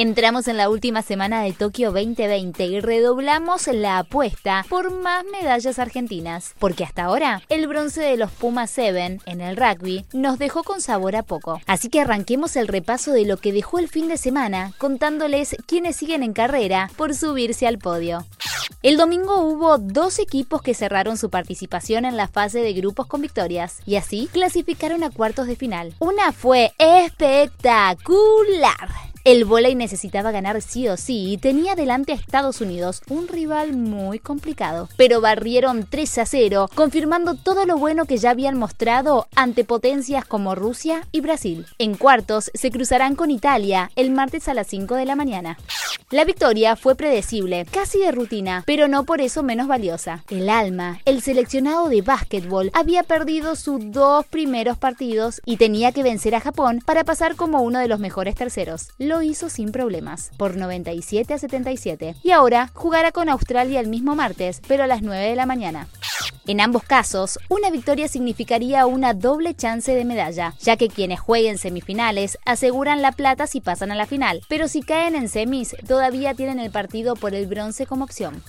Entramos en la última semana de Tokio 2020 y redoblamos la apuesta por más medallas argentinas, porque hasta ahora el bronce de los Pumas 7 en el rugby nos dejó con sabor a poco. Así que arranquemos el repaso de lo que dejó el fin de semana contándoles quiénes siguen en carrera por subirse al podio. El domingo hubo dos equipos que cerraron su participación en la fase de grupos con victorias y así clasificaron a cuartos de final. Una fue espectacular el volei necesitaba ganar sí o sí y tenía delante a Estados Unidos, un rival muy complicado. Pero barrieron 3 a 0, confirmando todo lo bueno que ya habían mostrado ante potencias como Rusia y Brasil. En cuartos se cruzarán con Italia el martes a las 5 de la mañana. La victoria fue predecible, casi de rutina, pero no por eso menos valiosa. El Alma, el seleccionado de básquetbol, había perdido sus dos primeros partidos y tenía que vencer a Japón para pasar como uno de los mejores terceros. Lo hizo sin problemas, por 97 a 77. Y ahora jugará con Australia el mismo martes, pero a las 9 de la mañana. En ambos casos, una victoria significaría una doble chance de medalla, ya que quienes jueguen semifinales aseguran la plata si pasan a la final, pero si caen en semis todavía tienen el partido por el bronce como opción.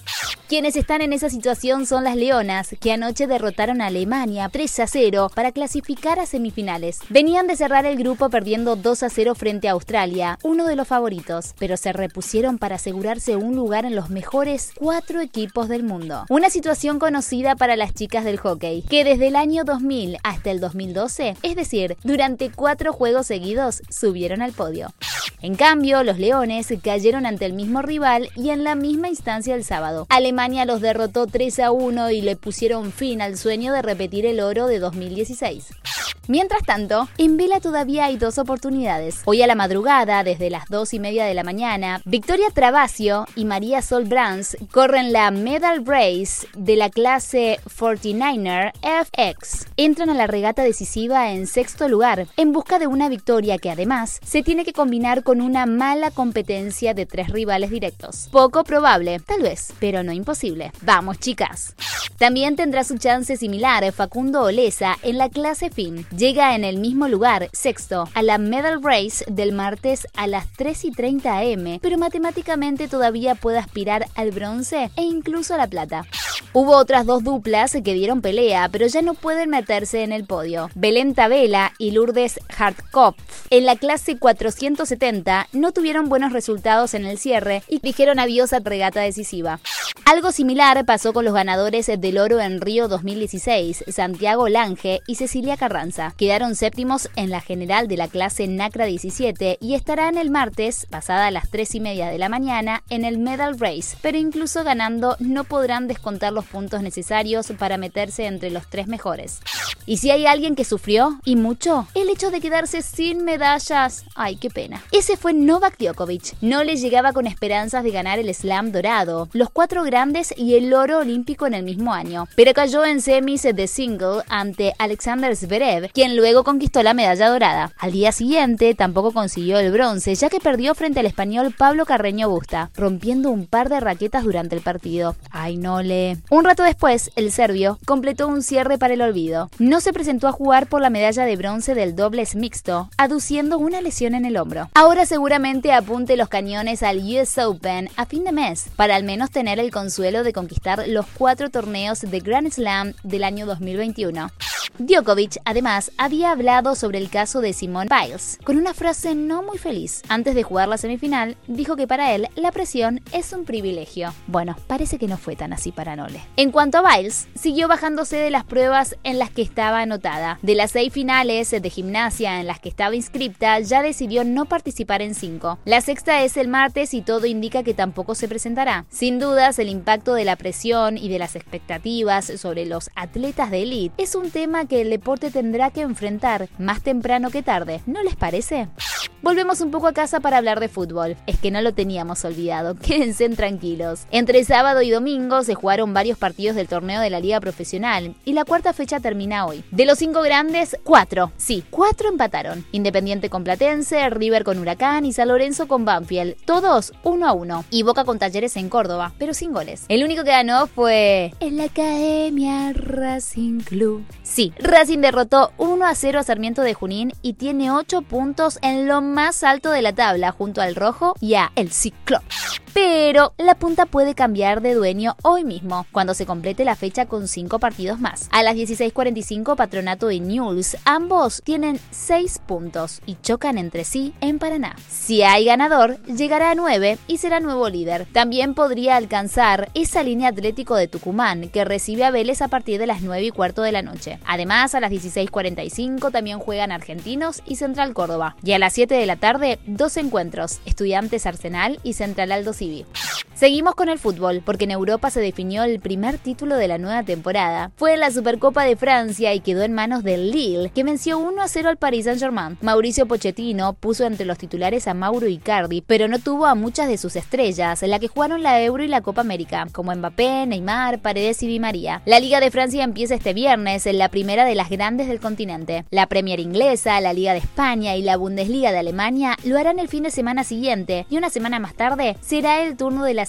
Quienes están en esa situación son las Leonas, que anoche derrotaron a Alemania 3 a 0 para clasificar a semifinales. Venían de cerrar el grupo perdiendo 2 a 0 frente a Australia, uno de los favoritos, pero se repusieron para asegurarse un lugar en los mejores cuatro equipos del mundo. Una situación conocida para las chicas del hockey, que desde el año 2000 hasta el 2012, es decir, durante cuatro juegos seguidos, subieron al podio. En cambio, los Leones cayeron ante el mismo rival y en la misma instancia el sábado. Los derrotó 3 a 1 y le pusieron fin al sueño de repetir el oro de 2016. Mientras tanto, en vela todavía hay dos oportunidades. Hoy a la madrugada, desde las 2 y media de la mañana, Victoria Travasio y María Sol Brands corren la Medal Race de la clase 49er FX. Entran a la regata decisiva en sexto lugar, en busca de una victoria que además se tiene que combinar con una mala competencia de tres rivales directos. Poco probable, tal vez, pero no imposible. Vamos, chicas. También tendrá su chance similar Facundo Olesa en la clase FIN llega en el mismo lugar, sexto, a la Medal Race del martes a las 3 y 30 am, pero matemáticamente todavía puede aspirar al bronce e incluso a la plata. Hubo otras dos duplas que dieron pelea, pero ya no pueden meterse en el podio. Belén Tabela y Lourdes Hartkopf en la clase 470 no tuvieron buenos resultados en el cierre y dijeron adiós a regata decisiva. Algo similar pasó con los ganadores del oro en Río 2016, Santiago Lange y Cecilia Carranza. Quedaron séptimos en la general de la clase NACRA 17 y estarán el martes, pasada las 3 y media de la mañana, en el Medal Race, pero incluso ganando no podrán descontar los puntos necesarios para meterse entre los tres mejores. Y si hay alguien que sufrió, y mucho, el hecho de quedarse sin medallas, ay, qué pena. Ese fue Novak Djokovic. No le llegaba con esperanzas de ganar el slam dorado. Los cuatro grandes y el oro olímpico en el mismo año, pero cayó en semis de single ante Alexander Zverev, quien luego conquistó la medalla dorada. Al día siguiente tampoco consiguió el bronce, ya que perdió frente al español Pablo Carreño Busta, rompiendo un par de raquetas durante el partido. Ay, no le. Un rato después, el serbio completó un cierre para el olvido. No se presentó a jugar por la medalla de bronce del dobles mixto, aduciendo una lesión en el hombro. Ahora seguramente apunte los cañones al US Open a fin de mes, para al menos tener el consuelo de conquistar los cuatro torneos de Grand Slam del año 2021. Djokovic, además, había hablado sobre el caso de Simone Biles, con una frase no muy feliz. Antes de jugar la semifinal, dijo que para él la presión es un privilegio. Bueno, parece que no fue tan así para Nole. En cuanto a Biles, siguió bajándose de las pruebas en las que estaba anotada. De las seis finales de gimnasia en las que estaba inscripta, ya decidió no participar en cinco. La sexta es el martes y todo indica que tampoco se presentará. Sin dudas, el impacto de la presión y de las expectativas sobre los atletas de élite es un tema que el deporte tendrá tendrá que enfrentar más temprano que tarde, ¿no les parece? Volvemos un poco a casa para hablar de fútbol. Es que no lo teníamos olvidado. Quédense tranquilos. Entre sábado y domingo se jugaron varios partidos del torneo de la Liga Profesional y la cuarta fecha termina hoy. De los cinco grandes, cuatro. Sí, cuatro empataron. Independiente con Platense, River con Huracán y San Lorenzo con Banfield. Todos uno a uno. Y Boca con Talleres en Córdoba, pero sin goles. El único que ganó fue en la Academia Racing Club. Sí, Racing derrotó 1 a 0 a Sarmiento de Junín y tiene 8 puntos en lo más alto de la tabla junto al Rojo y a El Ciclo. Pero la punta puede cambiar de dueño hoy mismo, cuando se complete la fecha con 5 partidos más. A las 16.45 Patronato y News, ambos tienen 6 puntos y chocan entre sí en Paraná. Si hay ganador, llegará a 9 y será nuevo líder. También podría alcanzar esa línea Atlético de Tucumán, que recibe a Vélez a partir de las 9 y cuarto de la noche. Además, a las 16.45 también juegan Argentinos y Central Córdoba. Y a las 7 de la tarde, dos encuentros, Estudiantes Arsenal y Central Aldo Civi. Seguimos con el fútbol, porque en Europa se definió el primer título de la nueva temporada. Fue en la Supercopa de Francia y quedó en manos del Lille, que venció 1 a 0 al Paris Saint-Germain. Mauricio Pochettino puso entre los titulares a Mauro Icardi, pero no tuvo a muchas de sus estrellas, en la que jugaron la Euro y la Copa América, como Mbappé, Neymar, Paredes y Di María. La Liga de Francia empieza este viernes, en la primera de las grandes del continente. La Premier inglesa, la Liga de España y la Bundesliga de Alemania lo harán el fin de semana siguiente, y una semana más tarde será el turno de la